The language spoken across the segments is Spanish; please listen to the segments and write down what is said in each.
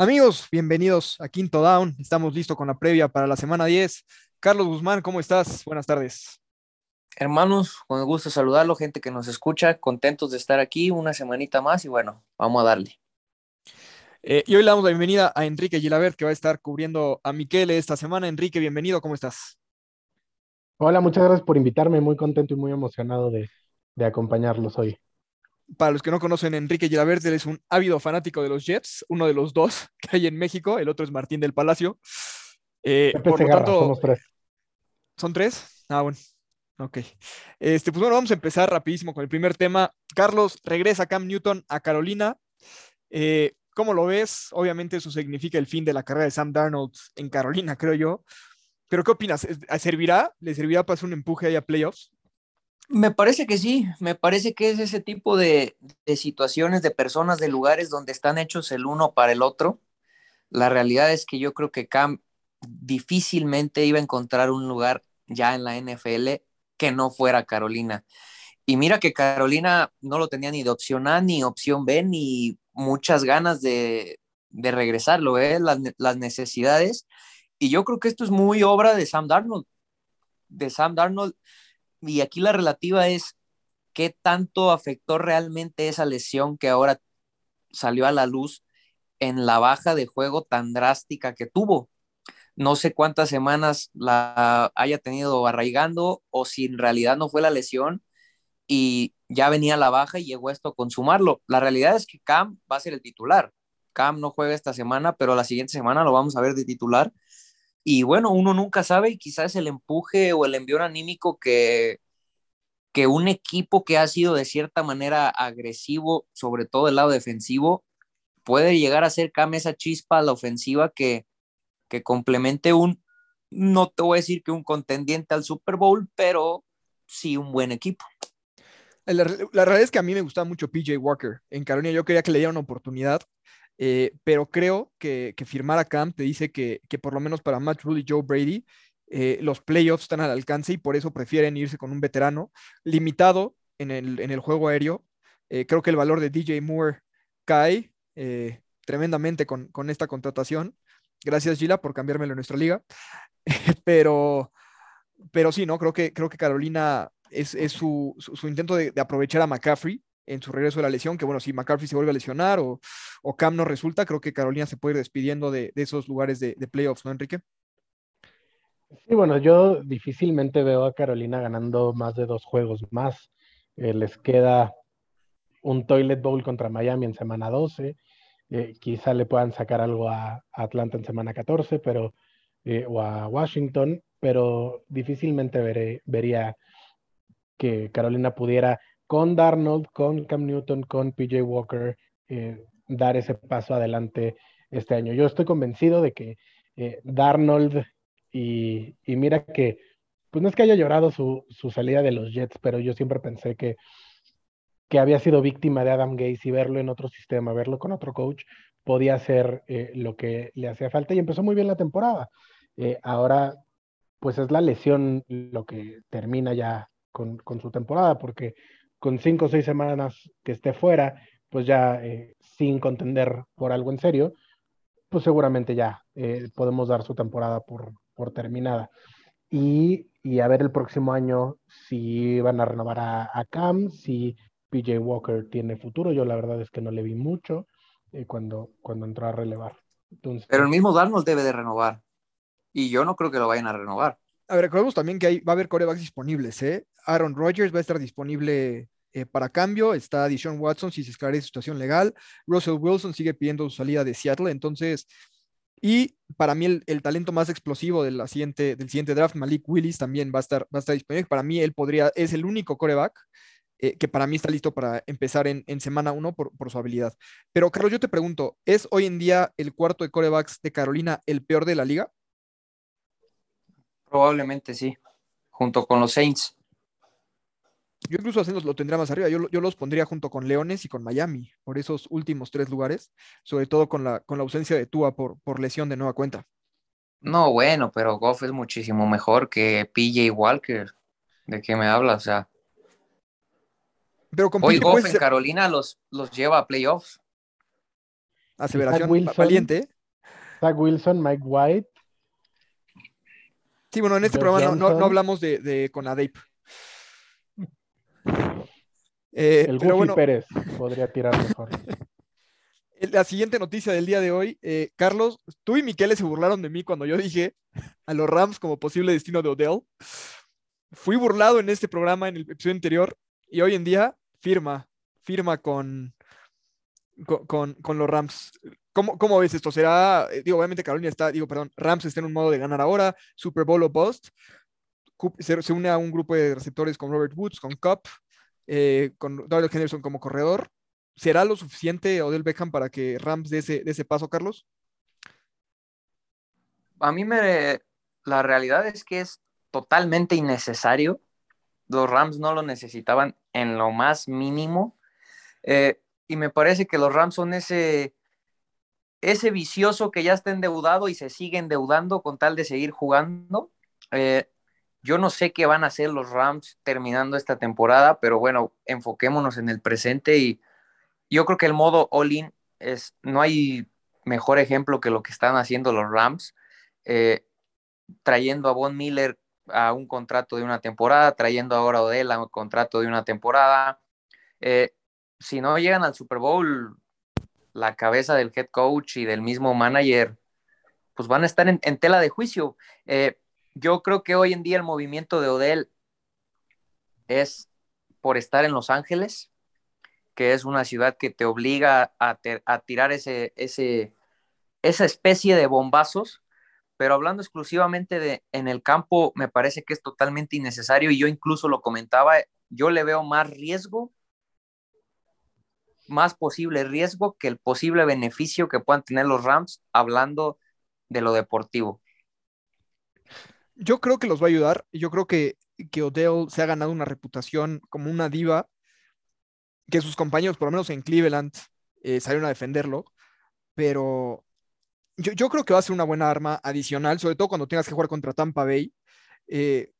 Amigos, bienvenidos a Quinto Down. Estamos listos con la previa para la semana 10. Carlos Guzmán, ¿cómo estás? Buenas tardes. Hermanos, con el gusto saludarlo, gente que nos escucha, contentos de estar aquí una semanita más y bueno, vamos a darle. Eh, y hoy le damos la bienvenida a Enrique Gilabert, que va a estar cubriendo a Miquele esta semana. Enrique, bienvenido, ¿cómo estás? Hola, muchas gracias por invitarme, muy contento y muy emocionado de, de acompañarlos hoy para los que no conocen, Enrique Girabert, es un ávido fanático de los Jets, uno de los dos que hay en México, el otro es Martín del Palacio. Eh, por lo tanto, somos tres. ¿Son tres? Ah, bueno. Ok. Este, pues bueno, vamos a empezar rapidísimo con el primer tema. Carlos, regresa Cam Newton a Carolina. Eh, ¿Cómo lo ves? Obviamente eso significa el fin de la carrera de Sam Darnold en Carolina, creo yo. Pero ¿qué opinas? ¿Servirá? ¿Le servirá para hacer un empuje ahí a playoffs? Me parece que sí, me parece que es ese tipo de, situaciones, de personas, de lugares donde están hechos el uno para el otro. La realidad es que yo creo que Cam difícilmente iba a encontrar un lugar ya en la NFL que no fuera Carolina. Y mira que Carolina no lo tenía ni de opción A, ni opción B, ni muchas ganas de, de regresarlo, ¿eh? las, las necesidades. Y yo creo que esto es muy obra de Sam Darnold. De Sam Darnold y aquí la relativa es qué tanto afectó realmente esa lesión que ahora salió a la luz en la baja de juego tan drástica que tuvo. No sé cuántas semanas la haya tenido arraigando o si en realidad no fue la lesión y ya venía la baja y llegó esto a consumarlo. La realidad es que Cam va a ser el titular. Cam no juega esta semana, pero la siguiente semana lo vamos a ver de titular y bueno, uno nunca sabe y quizás el empuje o el envío anímico que, que un equipo que ha sido de cierta manera agresivo, sobre todo el lado defensivo, puede llegar a ser Cam esa chispa a la ofensiva que, que complemente un, no te voy a decir que un contendiente al Super Bowl, pero sí un buen equipo. La, la, realidad es que a mí me gustaba mucho PJ Walker. En Carolina yo quería que le diera una oportunidad. Eh, pero creo que, firmar a Camp te dice que, por lo menos para Matt Rule y Joe Brady, eh, los playoffs están al alcance y por eso prefieren irse con un veterano limitado en el, juego aéreo. Eh, creo que el valor de DJ Moore cae tremendamente con, esta contratación. Gracias, Gila, por cambiármelo en nuestra liga. pero, pero sí, ¿no? Creo que, creo que Carolina es, su, intento de, de, aprovechar a McCaffrey en su regreso de la lesión, que bueno, si McCarthy se vuelve a lesionar o, o Cam no resulta, creo que Carolina se puede ir despidiendo de, esos lugares de, playoffs, ¿no, Enrique? Sí, bueno, yo difícilmente veo a Carolina ganando más de dos juegos más. Eh, les queda un Toilet Bowl contra Miami en semana 12. Eh, quizá le puedan sacar algo a, Atlanta en semana 14, pero, eh, o a Washington, pero difícilmente vería que Carolina pudiera con Darnold, con Cam Newton, con PJ Walker, eh, dar ese paso adelante este año. Yo estoy convencido de que eh, Darnold y, mira que, pues no es que haya llorado su, salida de los Jets, pero yo siempre pensé que, había sido víctima de Adam Gates y verlo en otro sistema, verlo con otro coach, podía ser eh, lo que le hacía falta y empezó muy bien la temporada. ahora, pues es la lesión lo que termina ya con su temporada, porque con cinco o seis semanas que esté fuera, pues ya eh, sin contender por algo en serio, pues seguramente ya eh, podemos dar su temporada por, por terminada. Y, a ver el próximo año si van a renovar a, Cam, si PJ Walker tiene futuro. Yo la verdad es que no le vi mucho eh, cuando, cuando entró a relevar. Pero el mismo Darnold debe de renovar. Y yo no creo que lo vayan a renovar. A ver, recordemos también que va a haber corebacks disponibles, ¿eh? Aaron Rodgers va a estar disponible eh, para cambio. Está Dishon Watson si se esclarece su situación legal. Russell Wilson sigue pidiendo su salida de Seattle. Entonces, y para mí el, talento más explosivo de la siguiente, del siguiente draft, Malik Willis, también va a estar, va a estar disponible. Para mí él podría, es el único coreback eh, que para mí está listo para empezar en, semana uno por, por, su habilidad. Pero Carlos, yo te pregunto, ¿es hoy en día el cuarto de corebacks de Carolina el peor de la liga? Probablemente sí, junto con los Saints. Yo incluso haciendo lo tendría más arriba. Yo, los pondría junto con Leones y con Miami por esos últimos tres lugares, sobre todo con la, con la ausencia de Tua por, por lesión de nueva cuenta. No, bueno, pero Goff es muchísimo mejor que PJ Walker. ¿De qué me hablas? O sea. Pero con Hoy Goff en Carolina los, los lleva a playoffs. aseveración valiente. Zach Wilson, Mike White. Sí, bueno, en este programa no, hablamos de, de Conadeip. Eh, el Goofy Pérez podría tirar mejor. La siguiente noticia del día de hoy, eh, Carlos, tú y Miquel se burlaron de mí cuando yo dije a los Rams como posible destino de Odell. Fui burlado en este programa, en el episodio anterior, y hoy en día firma, firma con, con, con, los Rams. ¿Cómo, ¿Cómo, ves esto? ¿Será, eh, digo, obviamente Carolina está, digo, perdón, Rams está en un modo de ganar ahora, Super Bowl o Bust, se, une a un grupo de receptores con Robert Woods, con Cup, eh, con Daryl Henderson como corredor. ¿Será lo suficiente Odell Beckham para que Rams dé ese, ese paso, Carlos? A mí me... La realidad es que es totalmente innecesario. Los Rams no lo necesitaban en lo más mínimo. Eh, y me parece que los Rams son ese, ese vicioso que ya está endeudado y se sigue endeudando con tal de seguir jugando. Eh, yo no sé qué van a hacer los Rams terminando esta temporada, pero bueno, enfoquémonos en el presente y yo creo que el modo all-in es, no hay mejor ejemplo que lo que están haciendo los Rams, eh, trayendo a Von Miller a un contrato de una temporada, trayendo ahora a Odell a un contrato de una temporada. Eh, si no llegan al Super Bowl, la cabeza del head coach y del mismo manager, pues van a estar en, tela de juicio. Eh, yo creo que hoy en día el movimiento de Odell es por estar en Los Ángeles, que es una ciudad que te obliga a, tirar ese, esa especie de bombazos, pero hablando exclusivamente de en el campo, me parece que es totalmente innecesario y yo incluso lo comentaba, yo le veo más riesgo, más posible riesgo que el posible beneficio que puedan tener los Rams hablando de lo deportivo yo creo que los va a ayudar. Yo creo que, que Odell se ha ganado una reputación como una diva, que sus compañeros, por lo menos en Cleveland, eh, salieron a defenderlo, pero yo, creo que va a ser una buena arma adicional, sobre todo cuando tengas que jugar contra Tampa Bay. Eh,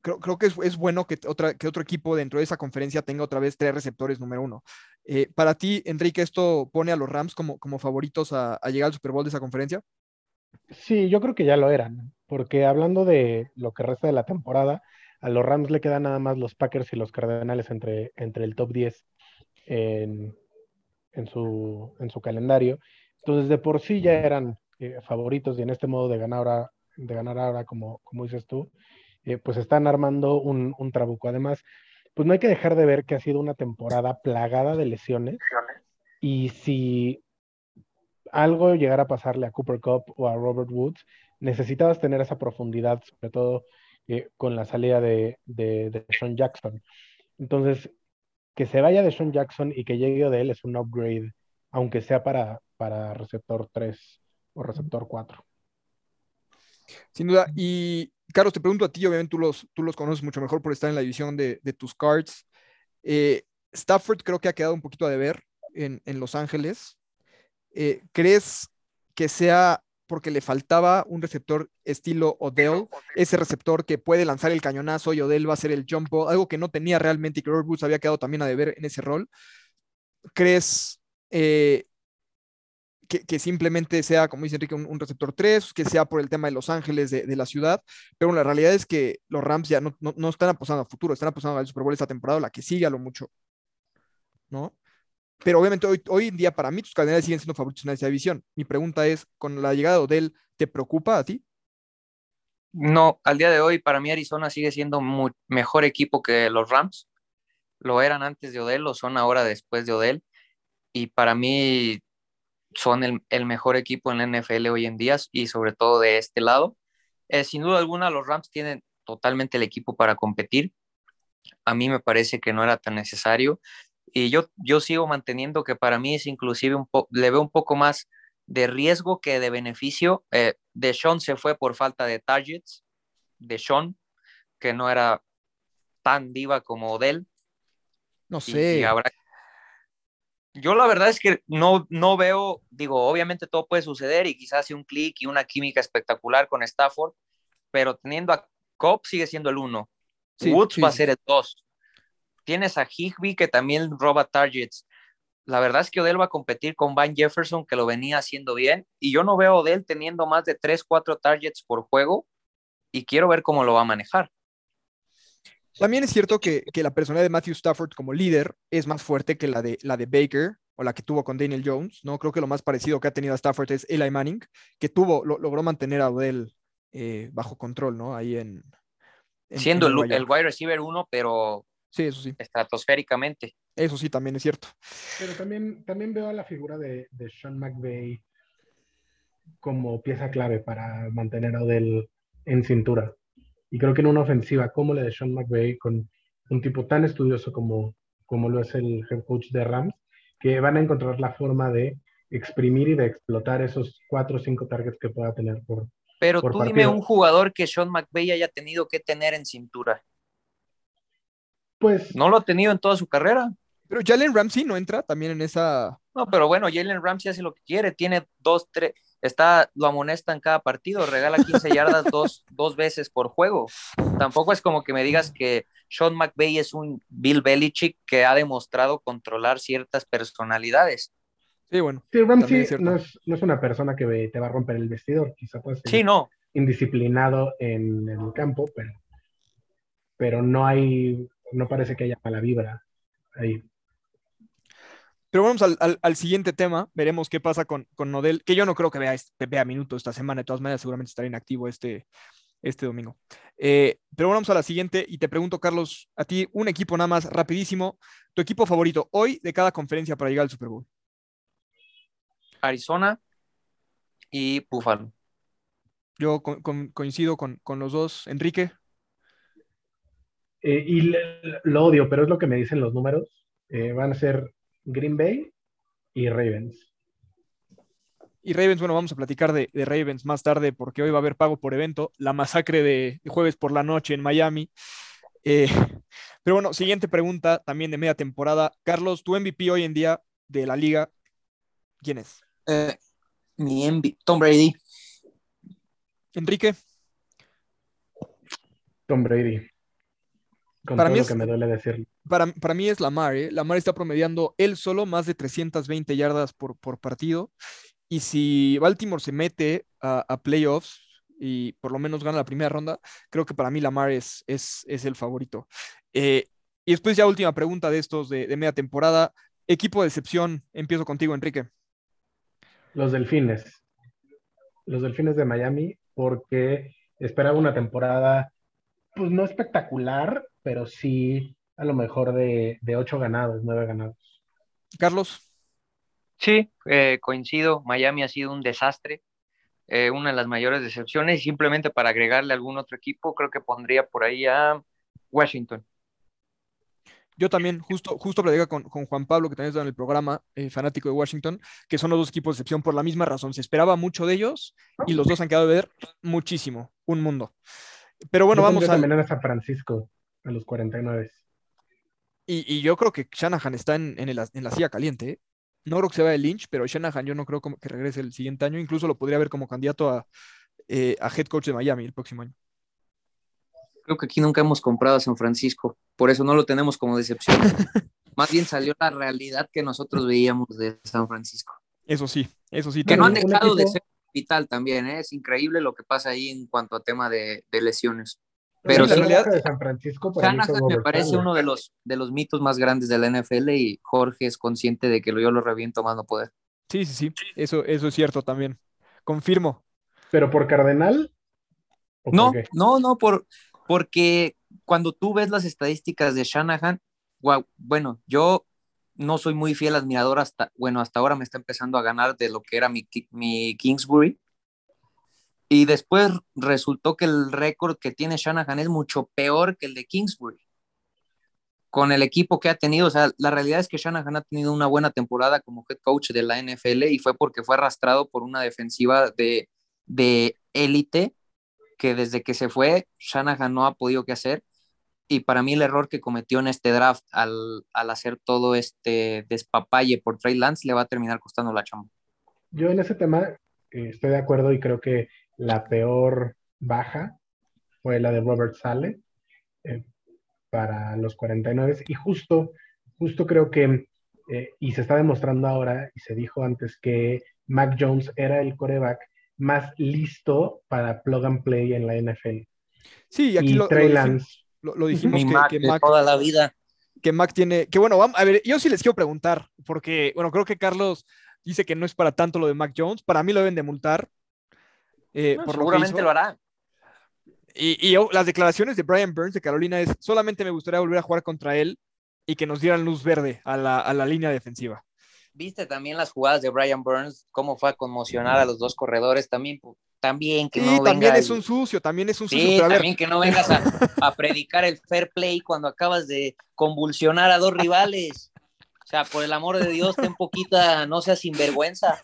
creo, creo, que es, bueno que, otra, que otro equipo dentro de esa conferencia tenga otra vez tres receptores número uno. Eh, para ti, Enrique, ¿esto pone a los Rams como, como favoritos a, llegar al Super Bowl de esa conferencia? Sí, yo creo que ya lo eran, porque hablando de lo que resta de la temporada, a los Rams le quedan nada más los Packers y los Cardenales entre, entre el top 10 en, su, en su calendario. Entonces, de por sí ya eran eh, favoritos y en este modo de ganar ahora, de ganar ahora como, como dices tú, eh, pues están armando un, un trabuco. Además, pues no hay que dejar de ver que ha sido una temporada plagada de lesiones. Y si algo llegara a pasarle a Cooper Cup o a Robert Woods, necesitabas tener esa profundidad, sobre todo eh, con la salida de, de, Sean Jackson. Entonces, que se vaya de Sean Jackson y que llegue de él es un upgrade, aunque sea para, para receptor 3 o receptor 4. Sin duda. Y Carlos, te pregunto a ti, obviamente tú los, tú los conoces mucho mejor por estar en la división de, tus cards. Eh, Stafford creo que ha quedado un poquito a deber en, en Los Ángeles. Eh, ¿crees que sea porque le faltaba un receptor estilo Odell, ese receptor que puede lanzar el cañonazo y Odell va a hacer el jump algo que no tenía realmente y que Robert había quedado también a deber en ese rol? ¿Crees eh, que, simplemente sea, como dice Enrique, un, receptor 3, que sea por el tema de Los Ángeles, de, la ciudad? Pero la realidad es que los Rams ya no, no están apostando a futuro, están apostando al Super Bowl esta temporada, la que sigue a lo mucho. ¿No? Pero obviamente hoy, hoy en día para mí tus Cardenales siguen siendo favoritos en esa división. Mi pregunta es, con la llegada de Odell, ¿te preocupa a ti? No, al día de hoy para mí Arizona sigue siendo un mejor equipo que los Rams. Lo eran antes de Odell, lo son ahora después de Odell. Y para mí son el, mejor equipo en la NFL hoy en día y sobre todo de este lado. Eh, sin duda alguna los Rams tienen totalmente el equipo para competir. A mí me parece que no era tan necesario. Y yo, yo sigo manteniendo que para mí es inclusive un poco, le veo un poco más de riesgo que de beneficio. Eh, de Sean se fue por falta de targets, de Sean, que no era tan diva como Odell. No sé. Yo la verdad es que no, no veo, digo, obviamente todo puede suceder y quizás un clic y una química espectacular con Stafford, pero teniendo a Cobb sigue siendo el uno. Woods va a ser el dos tienes a Higby que también roba targets. la verdad es que Odell va a competir con Van Jefferson, que lo venía haciendo bien, y yo no veo a Odell teniendo más de 3, 4 targets por juego, y quiero ver cómo lo va a manejar. También es cierto que, la personalidad de Matthew Stafford como líder es más fuerte que la de, la de Baker o la que tuvo con Daniel Jones, ¿no? Creo que lo más parecido que ha tenido a Stafford es Eli Manning, que tuvo, logró mantener a Odell eh, bajo control, ¿no? Ahí en... Siendo el, el, wide receiver uno, pero Sí, eso sí. Estratosféricamente. Eso sí, también es cierto. Pero también, también veo a la figura de, de Sean McVay como pieza clave para mantener a Odell en cintura. Y creo que en una ofensiva como la de Sean McVay, con un tipo tan estudioso como, como lo es el head coach de Rams, que van a encontrar la forma de exprimir y de explotar esos cuatro o cinco targets que pueda tener por. Pero tú dime un jugador que Sean McVay haya tenido que tener en cintura. Pues. No lo ha tenido en toda su carrera. Pero Jalen Ramsey no entra también en esa. No, pero bueno, Jalen Ramsey hace lo que quiere, tiene dos, tres, está, lo amonesta en cada partido, regala 15 yardas dos, dos veces por juego. Tampoco es como que me digas que Sean McVay es un Bill Belichick que ha demostrado controlar ciertas personalidades. Sí, bueno. Sí, Ramsey no es, no es, una persona que te va a romper el vestidor, quizá puede ser sí, no. indisciplinado en el campo, pero, pero no hay no parece que haya mala vibra ahí. Pero vamos al, siguiente tema, veremos qué pasa con, con Nodel, que yo no creo que vea, vea minutos esta semana, de todas maneras seguramente estará inactivo este, este domingo. Eh, pero vamos a la siguiente y te pregunto, Carlos, a ti un equipo nada más rapidísimo, tu equipo favorito hoy de cada conferencia para llegar al Super Bowl. Arizona y Buffalo. Yo coincido con, con los dos. Enrique. Eh, y lo odio, pero es lo que me dicen los números. Eh, van a ser Green Bay y Ravens. Y Ravens, bueno, vamos a platicar de, Ravens más tarde porque hoy va a haber pago por evento, la masacre de, jueves por la noche en Miami. Eh, pero bueno, siguiente pregunta también de media temporada. Carlos, tu MVP hoy en día de la liga, ¿quién es? mi MVP, Tom Brady. Enrique. Tom Brady para mí es, que me duele decirlo. Para, para, mí es Lamar. ¿eh? Lamar está promediando él solo más de 320 yardas por, por partido. Y si Baltimore se mete a, playoffs y por lo menos gana la primera ronda, creo que para mí Lamar es, es, es el favorito. Eh, y después ya última pregunta de estos de, de media temporada. Equipo de excepción, empiezo contigo, Enrique. Los Delfines. Los Delfines de Miami, porque esperaba una temporada, pues no espectacular, pero sí a lo mejor de, ocho ganados, nueve ganados. Carlos. Sí, eh, coincido. Miami ha sido un desastre, eh, una de las mayores decepciones. Y simplemente para agregarle algún otro equipo, creo que pondría por ahí a Washington. Yo también, justo, justo con, Juan Pablo, que también está en el programa, eh, fanático de Washington, que son los dos equipos de excepción por la misma razón. Se esperaba mucho de ellos y los dos han quedado de ver muchísimo, un mundo. Pero bueno, vamos a. también a San Francisco a los 49. Y, y yo creo que Shanahan está en, en, en la silla caliente. ¿eh? No creo que se vaya de Lynch, pero Shanahan yo no creo que regrese el siguiente año. Incluso lo podría ver como candidato a, eh, a head coach de Miami el próximo año. Creo que aquí nunca hemos comprado a San Francisco, por eso no lo tenemos como decepción. Más bien salió la realidad que nosotros veíamos de San Francisco. Eso sí, eso sí. Que no han dejado de ser vital también, ¿eh? es increíble lo que pasa ahí en cuanto a tema de, de lesiones. Pero la realidad de San Francisco me parece uno de los, de los mitos más grandes de la NFL y Jorge es consciente de que yo lo reviento más no poder. Sí, sí, sí, eso, eso es cierto también. Confirmo. ¿Pero por Cardenal? No, no, no, por, porque cuando tú ves las estadísticas de Shanahan, bueno, yo no soy muy fiel admirador hasta, bueno, hasta ahora me está empezando a ganar de lo que era mi, mi Kingsbury, y después resultó que el récord que tiene Shanahan es mucho peor que el de Kingsbury. Con el equipo que ha tenido, o sea, la realidad es que Shanahan ha tenido una buena temporada como head coach de la NFL y fue porque fue arrastrado por una defensiva de, de élite que desde que se fue, Shanahan no ha podido qué hacer. Y para mí el error que cometió en este draft al, al hacer todo este despapalle por Trey Lance le va a terminar costando la chamba. Yo en ese tema eh, estoy de acuerdo y creo que la peor baja fue la de Robert Sale eh, para los 49 y justo, justo creo que eh, y se está demostrando ahora, y se dijo antes que Mac Jones era el coreback más listo para plug and play en la NFL. Sí, y aquí lo, lo, dijimos, que, Mac, toda la vida. Que Mac tiene, que bueno, vamos, a ver, yo sí les quiero preguntar, porque, bueno, creo que Carlos dice que no es para tanto lo de Mac Jones, para mí lo deben de multar. Eh, por seguramente lo, hará. Y, las declaraciones de Brian Burns de Carolina es, solamente me gustaría volver a jugar contra él y que nos dieran luz verde a la, a la línea defensiva. Viste también las jugadas de Brian Burns, cómo fue a conmocionar a los dos corredores, también también que sí, también es un sucio, también es un sucio. Sí, también que no vengas a, predicar el fair play cuando acabas de convulsionar a dos rivales. O sea, por el amor de Dios, ten poquita, no seas sinvergüenza.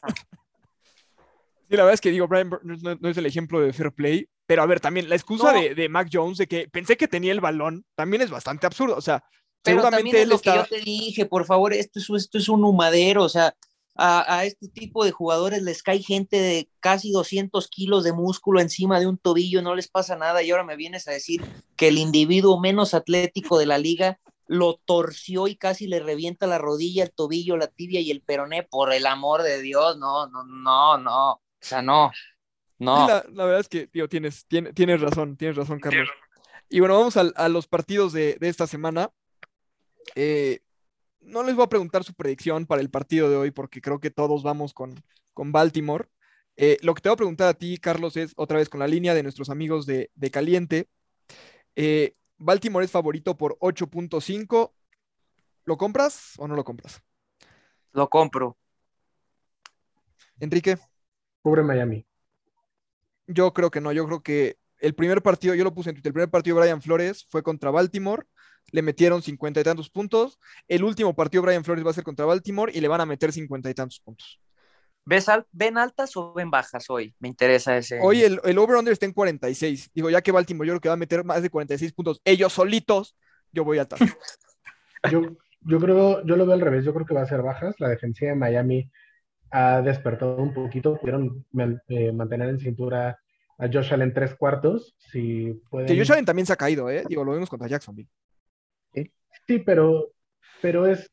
Sí, la verdad es que digo, Brian Burns no, es el ejemplo de fair play, pero a ver, también la excusa de, de, Mac Jones de que pensé que tenía el balón también es bastante absurdo. O sea, pero seguramente es lo que yo te dije, por favor, esto es, esto es un humadero, o sea, a, este tipo de jugadores les cae gente de casi 200 kilos de músculo encima de un tobillo, no les pasa nada y ahora me vienes a decir que el individuo menos atlético de la liga lo torció y casi le revienta la rodilla, el tobillo, la tibia y el peroné, por el amor de Dios, no, no, no, no, sea, no, no. la, verdad es que, tío, tienes, tienes, tienes razón, tienes razón, Carlos. Y bueno, vamos a, los partidos de, de esta semana. Eh, no les voy a preguntar su predicción para el partido de hoy porque creo que todos vamos con, con Baltimore. Eh, lo que te voy a preguntar a ti, Carlos, es otra vez con la línea de nuestros amigos de, Caliente. Eh, Baltimore es favorito por 8.5. ¿Lo compras o no lo compras? Lo compro. Enrique. Cubre Miami. Yo creo que no. Yo creo que el primer partido, yo lo puse en Twitter, el primer partido de Brian Flores fue contra Baltimore le metieron cincuenta y tantos puntos. El último partido Brian Flores va a ser contra Baltimore y le van a meter cincuenta y tantos puntos. ¿Ves ¿Ven altas o ven bajas hoy? Me interesa ese. Hoy el, el over-under está en 46. Digo, ya que Baltimore yo creo que va a meter más de 46 puntos ellos solitos, yo voy a altas. yo, yo creo, yo lo veo al revés. Yo creo que va a ser bajas. La defensiva de Miami ha despertado un poquito. Pudieron eh, mantener en cintura a Josh Allen tres cuartos. Si Que Josh Allen también se ha caído, ¿eh? Digo, lo vimos contra Jacksonville. Sí, pero, pero es,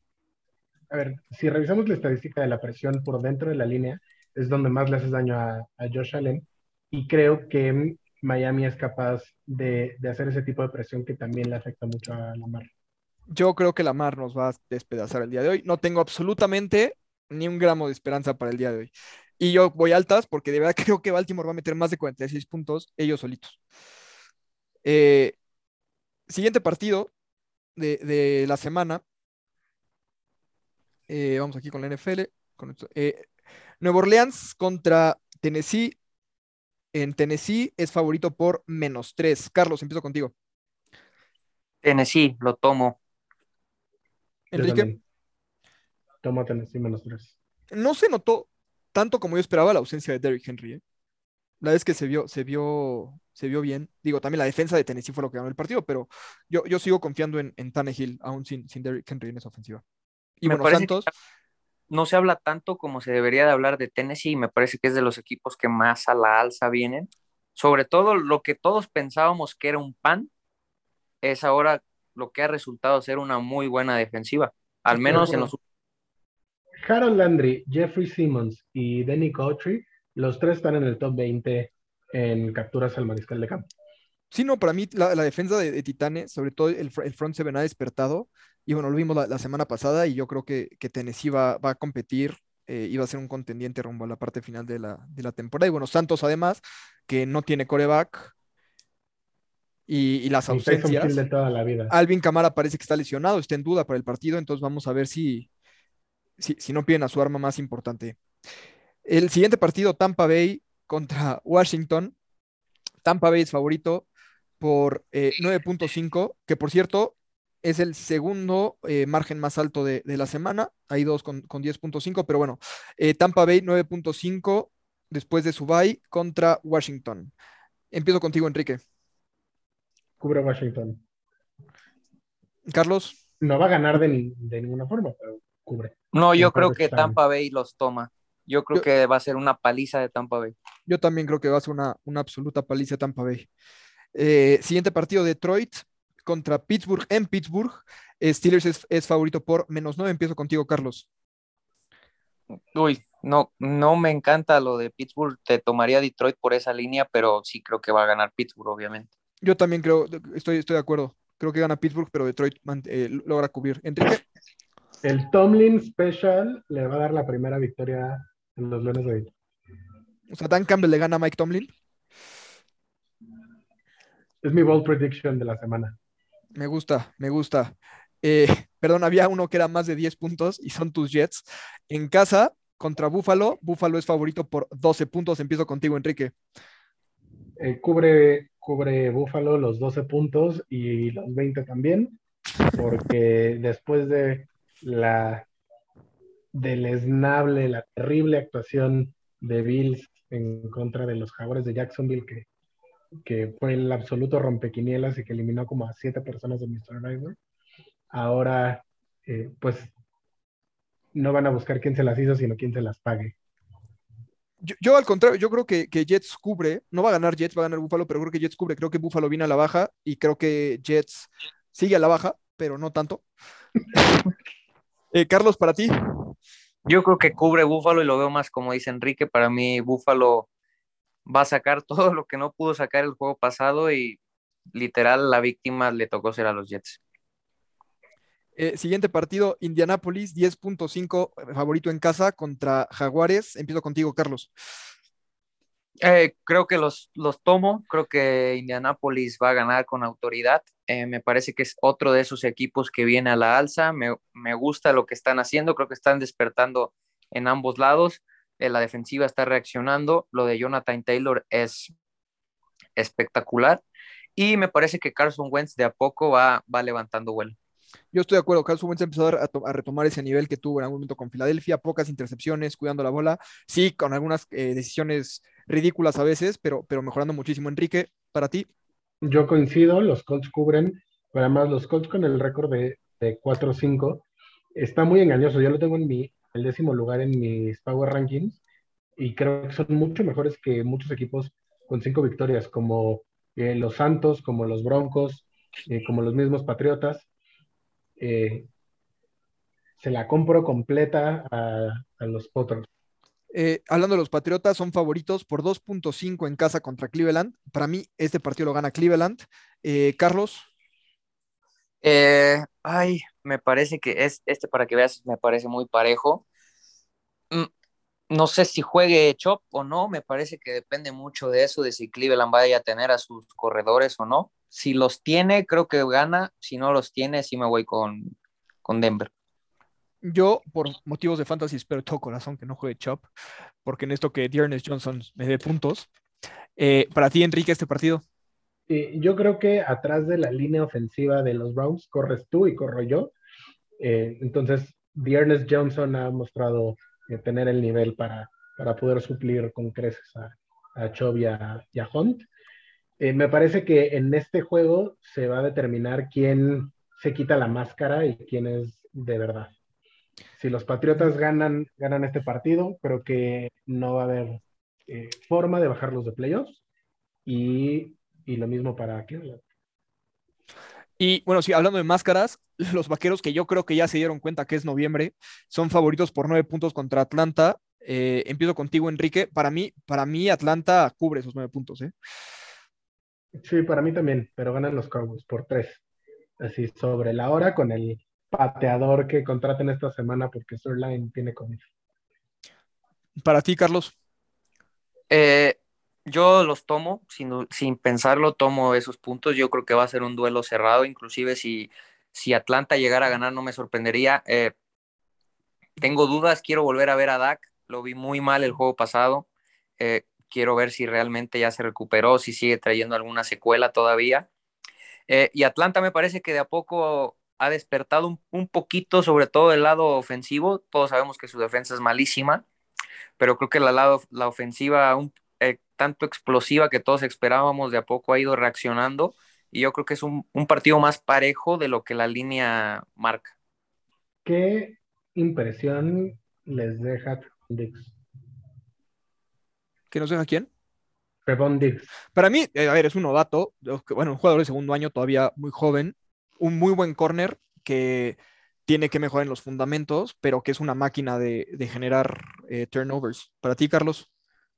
a ver, si revisamos la estadística de la presión por dentro de la línea, es donde más le haces daño a, Josh Allen. Y creo que Miami es capaz de, hacer ese tipo de presión que también le afecta mucho a Lamar. Yo creo que Lamar nos va a despedazar el día de hoy. No tengo absolutamente ni un gramo de esperanza para el día de hoy. Y yo voy altas porque de verdad creo que Baltimore va a meter más de 46 puntos ellos solitos. Eh, siguiente partido, de, la semana. Eh, vamos aquí con la NFL. Con eh, Nueva Orleans contra Tennessee. En Tennessee es favorito por menos 3. Carlos, empiezo contigo. Tennessee, lo tomo. Enrique. Tomo Tennessee menos 3. No se notó tanto como yo esperaba la ausencia de Derrick Henry. ¿eh? La vez que se vio, se vio se vio bien. Digo, también la defensa de Tennessee fue lo que ganó el partido, pero yo, yo sigo confiando en, en Tannehill, aún sin, sin Derrick Henry en esa ofensiva. Y me bueno, Santos. No se habla tanto como se debería de hablar de Tennessee y me parece que es de los equipos que más a la alza vienen. Sobre todo lo que todos pensábamos que era un pan, es ahora lo que ha resultado ser una muy buena defensiva, al menos en los Harold Landry, Jeffrey Simmons y Danny Cowtree, los tres están en el top 20 en capturas al mariscal de campo. Sí, no, para mí la, defensa de, Titanes, sobre todo el, front seven ha despertado. Y bueno, lo vimos la, semana pasada y yo creo que, que Tennessee va, va a competir eh, iba a ser un contendiente rumbo a la parte final de la, de la, temporada. Y bueno, Santos además, que no tiene coreback. Y, las ausencias. De toda la vida. Alvin Camara parece que está lesionado, está en duda para el partido, entonces vamos a ver si, si, si no piden a su arma más importante. El siguiente partido, Tampa Bay contra Washington. Tampa Bay es favorito por 9.5, eh, que por cierto es el segundo eh, margen más alto de, la semana. Hay dos con, 10.5, pero bueno, eh, Tampa Bay 9.5 después de su bye contra Washington. Empiezo contigo, Enrique. Cubre Washington. Carlos. No va a ganar de, ninguna forma, pero cubre. No, yo creo que Tampa Bay los toma. Yo creo que va a ser una paliza de Tampa Bay. Yo también creo que va a ser una, una absoluta paliza de Tampa Bay. Eh, siguiente partido, Detroit contra Pittsburgh en Pittsburgh. Steelers es, favorito por menos 9. Empiezo contigo, Carlos. Uy, no, no me encanta lo de Pittsburgh. Te tomaría Detroit por esa línea, pero sí creo que va a ganar Pittsburgh, obviamente. Yo también creo, estoy, estoy de acuerdo. Creo que gana Pittsburgh, pero Detroit eh, logra cubrir. Enrique. El Tomlin Special le va a dar la primera victoria en los Leones de Detroit. O sea, Dan Campbell le gana a Mike Tomlin. Es mi bold prediction de la semana. Me gusta, me gusta. Eh, perdón, había uno que era más de 10 puntos y son tus Jets. En casa, contra Buffalo, Buffalo es favorito por 12 puntos. Empiezo contigo, Enrique. Eh, cubre, cubre Buffalo los 12 puntos y los 20 también, porque después de la deleznable, la terrible actuación de Bills en contra de los Jaguares de Jacksonville, que, que fue el absoluto rompequinielas y que eliminó como a siete personas de Mr. Survivor. Ahora, eh, pues, no van a buscar quién se las hizo, sino quién se las pague. Yo, al contrario, yo creo que, Jets cubre, no va a ganar Jets, va a ganar Buffalo, pero creo que Jets cubre, creo que Buffalo viene a la baja y creo que Jets sigue a la baja, pero no tanto. Eh, Carlos, para ti. Yo creo que cubre Búfalo y lo veo más como dice Enrique. Para mí, Búfalo va a sacar todo lo que no pudo sacar el juego pasado y literal la víctima le tocó ser a los Jets. Eh, siguiente partido, Indianapolis, 10.5 favorito en casa contra Jaguares. Empiezo contigo, Carlos. Eh, creo que los, los tomo, creo que Indianapolis va a ganar con autoridad. Eh, me parece que es otro de esos equipos que viene a la alza. Me, gusta lo que están haciendo, creo que están despertando en ambos lados. Eh, la defensiva está reaccionando. Lo de Jonathan Taylor es espectacular. Y me parece que Carson Wentz de a poco va, va levantando vuelo. Yo estoy de acuerdo, Carson Wentz empezó a, a, retomar ese nivel que tuvo en algún momento con Filadelfia, pocas intercepciones, cuidando la bola, sí, con algunas decisiones ridículas a veces, pero, pero mejorando muchísimo. Enrique, para ti. Yo coincido, los Colts cubren, pero además los Colts con el récord de, de 4-5 está muy engañoso. Yo lo tengo en mi, el décimo lugar en mis Power Rankings y creo que son mucho mejores que muchos equipos con cinco victorias, como eh, los Santos, como los Broncos, eh, como los mismos Patriotas. Eh, se la compro completa a, a los Potros. Eh, hablando de los Patriotas, son favoritos por 2.5 en casa contra Cleveland. Para mí, este partido lo gana Cleveland. Eh, Carlos. Eh, ay, me parece que es este para que veas, me parece muy parejo. Mm, no sé si juegue Chop o no, me parece que depende mucho de eso, de si Cleveland vaya a tener a sus corredores o no. Si los tiene, creo que gana. Si no los tiene, sí me voy con, con Denver. Yo, por motivos de fantasy, espero todo corazón que no juegue Chop, porque en esto que Dearness Johnson me dé puntos. Eh, para ti, Enrique, este partido. yo creo que atrás de la línea ofensiva de los Browns corres tú y corro yo. Eh, entonces, Dearness Johnson ha mostrado eh, tener el nivel para, para poder suplir con creces a, a Chop y y a Hunt. me parece que en este juego se va a determinar quién se quita la máscara y quién es de verdad si los Patriotas ganan, ganan este partido, creo que no va a haber eh, forma de bajarlos de playoffs. Y, y lo mismo para Cleveland. Y bueno, sí, hablando de máscaras, los vaqueros que yo creo que ya se dieron cuenta que es noviembre, son favoritos por nueve puntos contra Atlanta. Eh, empiezo contigo, Enrique. Para mí, para mí, Atlanta cubre esos nueve puntos, ¿eh? Sí, para mí también, pero ganan los Cowboys por tres. Así sobre la hora con el pateador que contraten esta semana porque Sterling tiene COVID. Para ti, Carlos. Eh, yo los tomo, sin, sin, pensarlo, tomo esos puntos. Yo creo que va a ser un duelo cerrado, inclusive si, si Atlanta llegara a ganar no me sorprendería. Eh, tengo dudas, quiero volver a ver a Dak, lo vi muy mal el juego pasado. Eh, quiero ver si realmente ya se recuperó, si sigue trayendo alguna secuela todavía. y Atlanta me parece que de a poco ha despertado un, poquito, sobre todo el lado ofensivo. Todos sabemos que su defensa es malísima, pero creo que la, lado, la ofensiva, un, eh, tanto explosiva que todos esperábamos, de a poco ha ido reaccionando. Y yo creo que es un, partido más parejo de lo que la línea marca. ¿Qué impresión les deja Dix? ¿Qué nos deja quién? Trevon Diggs. Para mí, eh, a ver, es un novato, bueno, un jugador de segundo año todavía muy joven, un muy buen corner que tiene que mejorar en los fundamentos, pero que es una máquina de, generar eh, turnovers. Para ti, Carlos.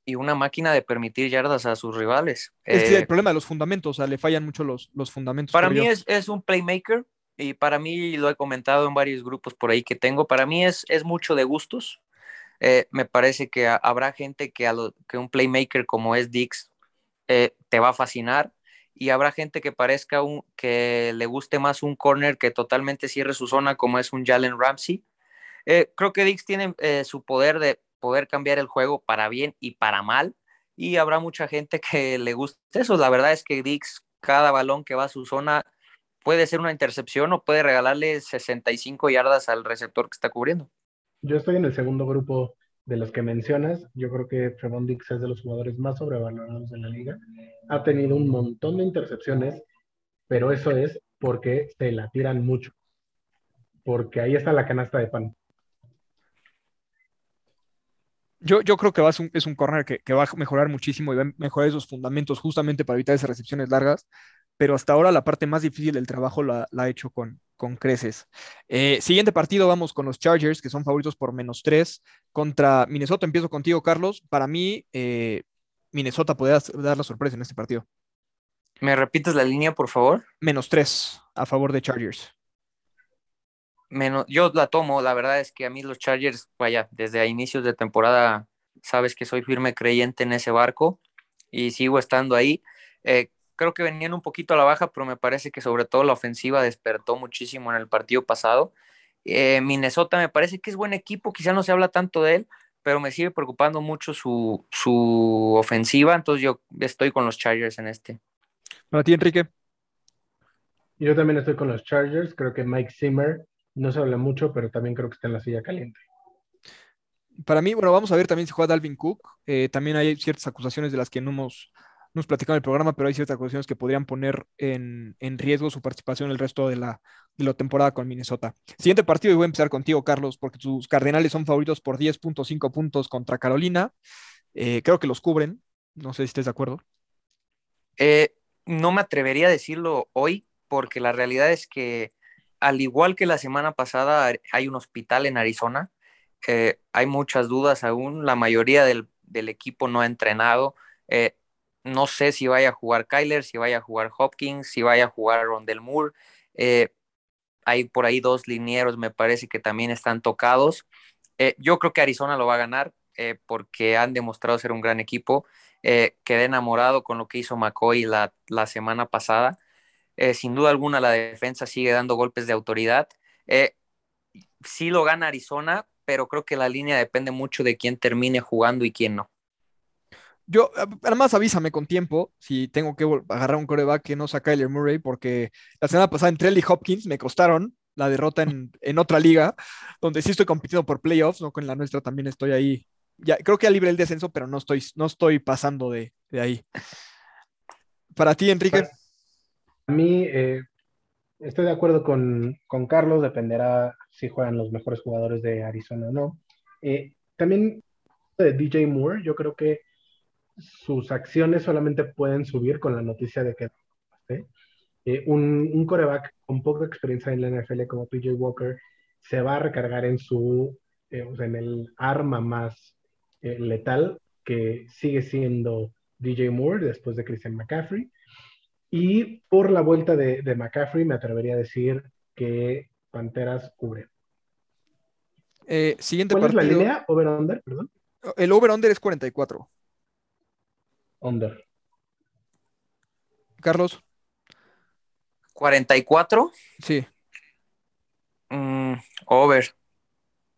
Y una máquina de permitir yardas a sus rivales. Es el problema de los fundamentos, o sea, le fallan mucho los, los fundamentos. Para mí es, es, un playmaker y para mí lo he comentado en varios grupos por ahí que tengo. Para mí es, es mucho de gustos. Eh, me parece que habrá gente que, a que un playmaker como es Dix eh, te va a fascinar y habrá gente que parezca un, que le guste más un corner que totalmente cierre su zona como es un Jalen Ramsey. Eh, creo que Dix tiene su poder de poder cambiar el juego para bien y para mal y habrá mucha gente que le guste eso. La verdad es que Dix, cada balón que va a su zona puede ser una intercepción o puede regalarle 65 yardas al receptor que está cubriendo yo estoy en el segundo grupo de los que mencionas. Yo creo que Trevon Dix es de los jugadores más sobrevalorados de la liga. Ha tenido un montón de intercepciones, pero eso es porque se la tiran mucho. Porque ahí está la canasta de pan. Yo, yo creo que va es un corner que, que, va a mejorar muchísimo y va a mejorar esos fundamentos justamente para evitar esas recepciones largas pero hasta ahora la parte más difícil del trabajo la, ha hecho con, con creces. Eh, siguiente partido, vamos con los Chargers, que son favoritos por menos tres contra Minnesota. Empiezo contigo, Carlos. Para mí, eh, Minnesota puede dar la sorpresa en este partido. ¿Me repites la línea, por favor? Menos tres a favor de Chargers. Menos, yo la tomo, la verdad es que a mí los Chargers, vaya, desde inicios de temporada, sabes que soy firme creyente en ese barco y sigo estando ahí. Eh, creo que venían un poquito a la baja, pero me parece que sobre todo la ofensiva despertó muchísimo en el partido pasado. Eh, Minnesota me parece que es buen equipo, quizá no se habla tanto de él, pero me sigue preocupando mucho su, su ofensiva, entonces yo estoy con los Chargers en este. Para ti, Enrique. Yo también estoy con los Chargers, creo que Mike Zimmer no se habla mucho, pero también creo que está en la silla caliente. Para mí, bueno, vamos a ver también si juega Dalvin Cook. Eh, también hay ciertas acusaciones de las que no hemos nos platicado en el programa, pero hay ciertas cuestiones que podrían poner en, riesgo su participación el resto de la, de la, temporada con Minnesota. Siguiente partido, y voy a empezar contigo, Carlos, porque sus Cardenales son favoritos por 10.5 puntos contra Carolina. Eh, creo que los cubren. No sé si estés de acuerdo. Eh, no me atrevería a decirlo hoy, porque la realidad es que, al igual que la semana pasada, hay un hospital en Arizona. Hay muchas dudas aún. La mayoría del, del equipo no ha entrenado. Eh, no sé si vaya a jugar Kyler, si vaya a jugar Hopkins, si vaya a jugar Rondell Moore. Eh, hay por ahí dos linieros, me parece que también están tocados. Eh, yo creo que Arizona lo va a ganar eh, porque han demostrado ser un gran equipo. quedé enamorado con lo que hizo McCoy la, la semana pasada. sin duda alguna, la defensa sigue dando golpes de autoridad. sí lo gana Arizona, pero creo que la línea depende mucho de quién termine jugando y quién no. Yo, además avísame con tiempo si tengo que agarrar un coreback que no saca Kyler Murray, porque la semana pasada entre él Hopkins me costaron la derrota en, otra liga, donde sí estoy compitiendo por playoffs, no con la nuestra también estoy ahí. Ya, creo que ya libre el descenso, pero no estoy, no estoy pasando de, ahí. Para ti, Enrique. A mí, eh, estoy de acuerdo con, Carlos, dependerá si juegan los mejores jugadores de Arizona o no. Eh, también de DJ Moore, yo creo que sus acciones solamente pueden subir con la noticia de que eh, un, un, coreback con poca experiencia en la NFL como PJ Walker se va a recargar en su eh, en el arma más eh, letal que sigue siendo DJ Moore después de Christian McCaffrey. Y por la vuelta de, de McCaffrey me atrevería a decir que Panteras cubre. siguiente ¿Cuál es la línea? Over-under, perdón. El over-under es 44. Under. Carlos. 44. Sí. Mm, over.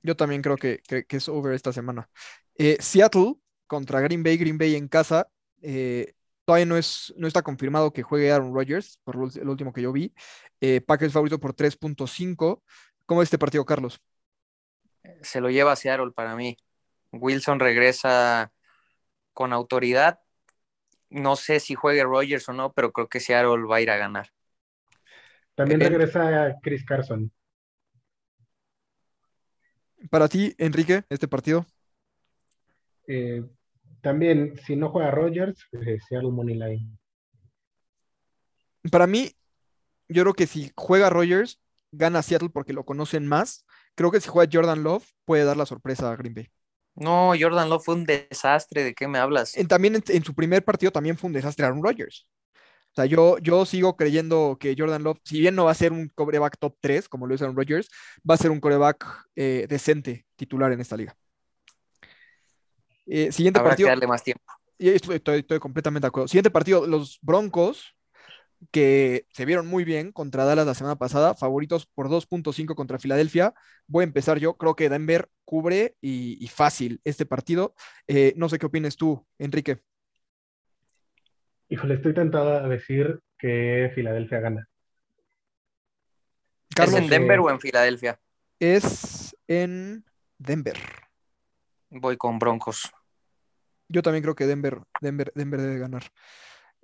Yo también creo que, es over esta semana. Eh, Seattle contra Green Bay, Green Bay en casa. Eh, todavía no, es, no está confirmado que juegue Aaron Rodgers, por el último que yo vi. Eh, Packers favorito por 3.5. ¿Cómo es este partido, Carlos? Se lo lleva a Seattle para mí. Wilson regresa con autoridad no sé si juegue Rogers o no, pero creo que Seattle va a ir a ganar. También regresa Chris Carson. Para ti, Enrique, este partido. Eh, también, si no juega Rogers, eh, Seattle Money Line. Para mí, yo creo que si juega Rogers, gana Seattle porque lo conocen más. Creo que si juega Jordan Love, puede dar la sorpresa a Green Bay. No, Jordan Love fue un desastre. ¿De qué me hablas? En, también en, en, su primer partido también fue un desastre Aaron Rodgers. O sea, yo, yo sigo creyendo que Jordan Love, si bien no va a ser un coreback top 3, como lo es Aaron Rodgers, va a ser un coreback eh, decente titular en esta liga. Eh, siguiente Habrá partido. que darle más tiempo. Estoy, estoy completamente de acuerdo. Siguiente partido, los Broncos, que se vieron muy bien contra Dallas la semana pasada, favoritos por 2.5 contra Filadelfia. Voy a empezar yo, creo que Denver cubre y, y fácil este partido. Eh, no sé qué opinas tú, Enrique. Híjole, estoy tentado a decir que Filadelfia gana. Carlos, ¿Es en Denver eh, o en Filadelfia? Es en Denver. Voy con Broncos. Yo también creo que Denver, Denver, Denver debe ganar.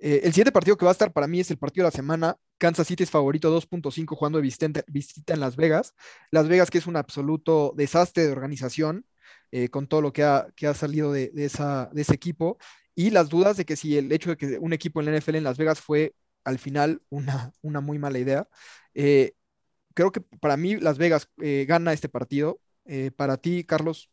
Eh, el siguiente partido que va a estar para mí es el partido de la semana. Kansas City es favorito 2.5 jugando de visita, visita, en Las Vegas. Las Vegas que es un absoluto desastre de organización eh, con todo lo que ha, que ha salido de, ese equipo y las dudas de que si el hecho de que un equipo en la NFL en Las Vegas fue al final una, una muy mala idea. Eh, creo que para mí Las Vegas gana este partido. Para ti, Carlos.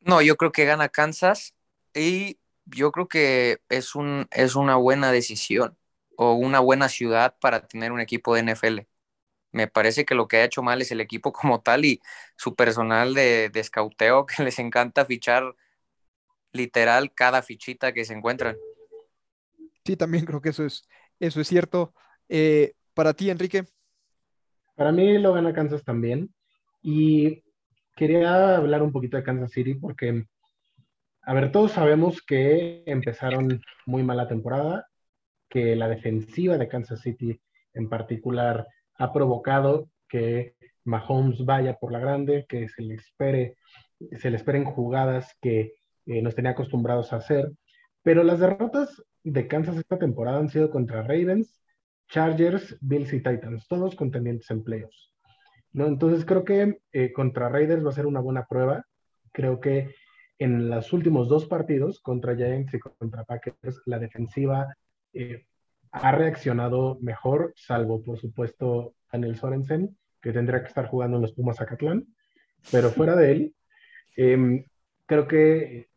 No, yo creo que gana Kansas y yo creo que es, un, es una buena decisión o una buena ciudad para tener un equipo de NFL. Me parece que lo que ha hecho mal es el equipo como tal y su personal de, de escauteo que les encanta fichar literal cada fichita que se encuentran. Sí, también creo que eso es, eso es cierto. Eh, para ti, Enrique. Para mí lo gana Kansas también. Y quería hablar un poquito de Kansas City porque, a ver, todos sabemos que empezaron muy mala temporada, que la defensiva de Kansas City en particular ha provocado que Mahomes vaya por la grande, que se le espere, se esperen jugadas que eh, nos tenía acostumbrados a hacer. Pero las derrotas de Kansas esta temporada han sido contra Ravens, Chargers, Bills y Titans, todos contendientes en playoffs. ¿no? Entonces creo que eh, contra Raiders va a ser una buena prueba. Creo que en los últimos dos partidos, contra Giants y contra Packers, la defensiva eh, ha reaccionado mejor, salvo por supuesto Daniel Sorensen, que tendría que estar jugando en los Pumas Zacatlán. Pero fuera de él, eh, creo que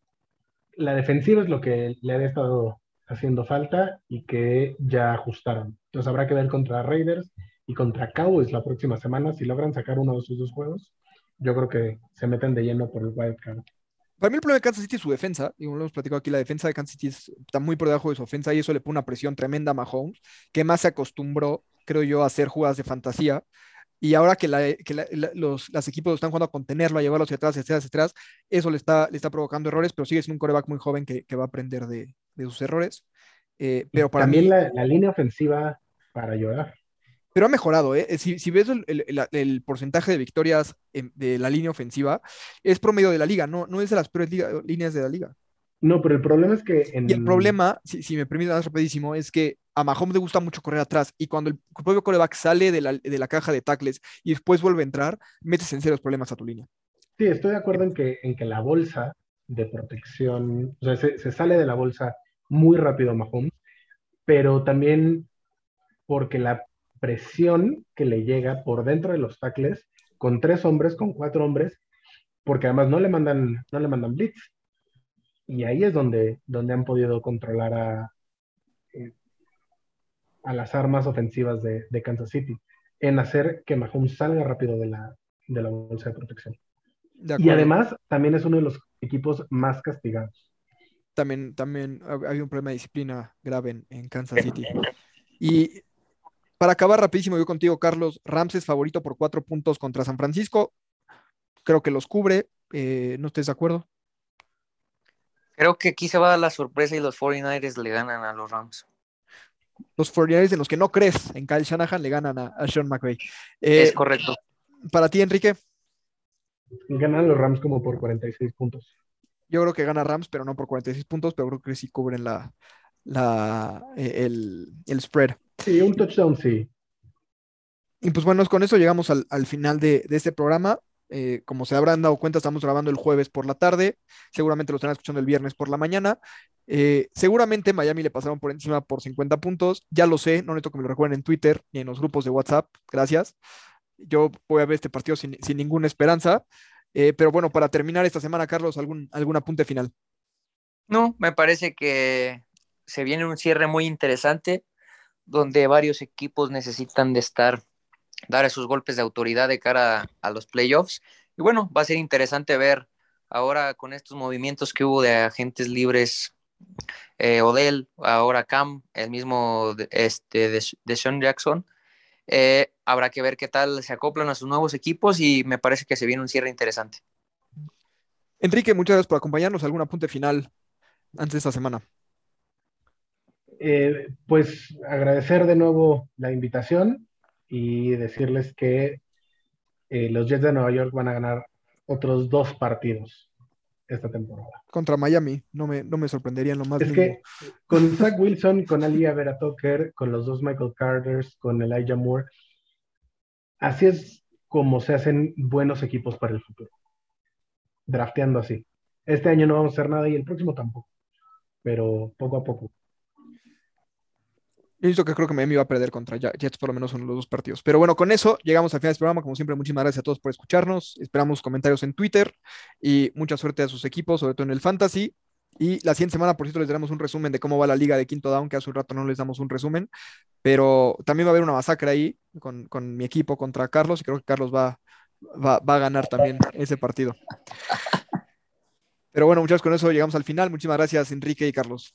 la defensiva es lo que le ha estado haciendo falta y que ya ajustaron. Entonces habrá que ver contra Raiders y contra Cowboys la próxima semana. Si logran sacar uno de sus dos juegos, yo creo que se meten de lleno por el wild card. Para mí el problema de Kansas City es su defensa, y como lo hemos platicado aquí, la defensa de Kansas City está muy por debajo de su ofensa y eso le pone una presión tremenda a Mahomes, que más se acostumbró, creo yo, a hacer jugadas de fantasía. Y ahora que, la, que la, los las equipos están jugando a contenerlo, a llevarlo hacia atrás, hacia atrás, hacia atrás, eso le está, le está provocando errores, pero sigue siendo un coreback muy joven que, que va a aprender de, de sus errores. Eh, pero para También mí, la, la, línea ofensiva para llorar. Pero ha mejorado, ¿eh? Si, si ves el, el, el, porcentaje de victorias de la línea ofensiva, es promedio de la liga, no, no es de las peores liga, líneas de la liga. No, pero el problema es que. En... Y el problema, si, si me permite más rapidísimo, es que a Mahomes le gusta mucho correr atrás y cuando el propio coreback sale de la, de la caja de tackles y después vuelve a entrar, metes en serios problemas a tu línea. Sí, estoy de acuerdo en que, en que la bolsa de protección, o sea, se, se sale de la bolsa muy rápido Mahomes, pero también porque la presión que le llega por dentro de los tackles con tres hombres, con cuatro hombres, porque además no le mandan, no le mandan blitz. Y ahí es donde, donde han podido controlar a, eh, a las armas ofensivas de, de, Kansas City, en hacer que Mahomes salga rápido de la, de la bolsa de protección. De y además también es uno de los equipos más castigados. También, también había un problema de disciplina grave en, en Kansas City. Y para acabar rapidísimo, yo contigo, Carlos, Rams es favorito por cuatro puntos contra San Francisco. Creo que los cubre. Eh, ¿No estés de acuerdo? Creo que aquí se va a dar la sorpresa y los 49ers le ganan a los Rams. Los 49ers en los que no crees en Kyle Shanahan le ganan a, a Sean McVay. Eh, es correcto. Para ti, Enrique. Ganan los Rams como por 46 puntos. Yo creo que gana Rams, pero no por 46 puntos, pero creo que sí cubren la, la, el, el spread. Sí, un touchdown, sí. Y pues bueno, con eso llegamos al, al final de, de, este programa. Eh, como se habrán dado cuenta, estamos grabando el jueves por la tarde. Seguramente lo estarán escuchando el viernes por la mañana. Eh, seguramente Miami le pasaron por encima por 50 puntos. Ya lo sé, no necesito que me lo recuerden en Twitter ni en los grupos de WhatsApp. Gracias. Yo voy a ver este partido sin, ninguna esperanza. Eh, pero bueno, para terminar esta semana, Carlos, ¿algún, ¿algún apunte final? No, me parece que se viene un cierre muy interesante donde varios equipos necesitan de estar, dar esos golpes de autoridad de cara a, los playoffs. Y bueno, va a ser interesante ver ahora con estos movimientos que hubo de agentes libres, eh, Odell, ahora Cam, el mismo este, de, de Sean Jackson. Eh, habrá que ver qué tal se acoplan a sus nuevos equipos y me parece que se viene un cierre interesante. Enrique, muchas gracias por acompañarnos. ¿Algún apunte final antes de esta semana? Eh, pues agradecer de nuevo la invitación y decirles que eh, los Jets de Nueva York van a ganar otros dos partidos esta temporada. Contra Miami, no me, no me sorprendería en lo más. Es que con Zach Wilson, con Alia Vera Tucker, con los dos Michael Carters, con Elijah Moore, así es como se hacen buenos equipos para el futuro. Drafteando así. Este año no vamos a hacer nada y el próximo tampoco, pero poco a poco. Yo que creo que Miami va a perder contra Jets por lo menos en los dos partidos. Pero bueno, con eso llegamos al final de este programa. Como siempre, muchísimas gracias a todos por escucharnos. Esperamos comentarios en Twitter y mucha suerte a sus equipos, sobre todo en el Fantasy. Y la siguiente semana, por cierto, les daremos un resumen de cómo va la liga de quinto down, que hace un rato no les damos un resumen. Pero también va a haber una masacre ahí con, con mi equipo contra Carlos y creo que Carlos va, va, va a ganar también ese partido. Pero bueno, muchachos, con eso llegamos al final. Muchísimas gracias, Enrique y Carlos.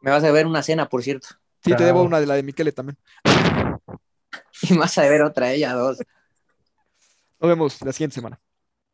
Me vas a ver una cena, por cierto. Sí, te debo una de la de Miquele también. Y más a ver otra, ella dos. Nos vemos la siguiente semana.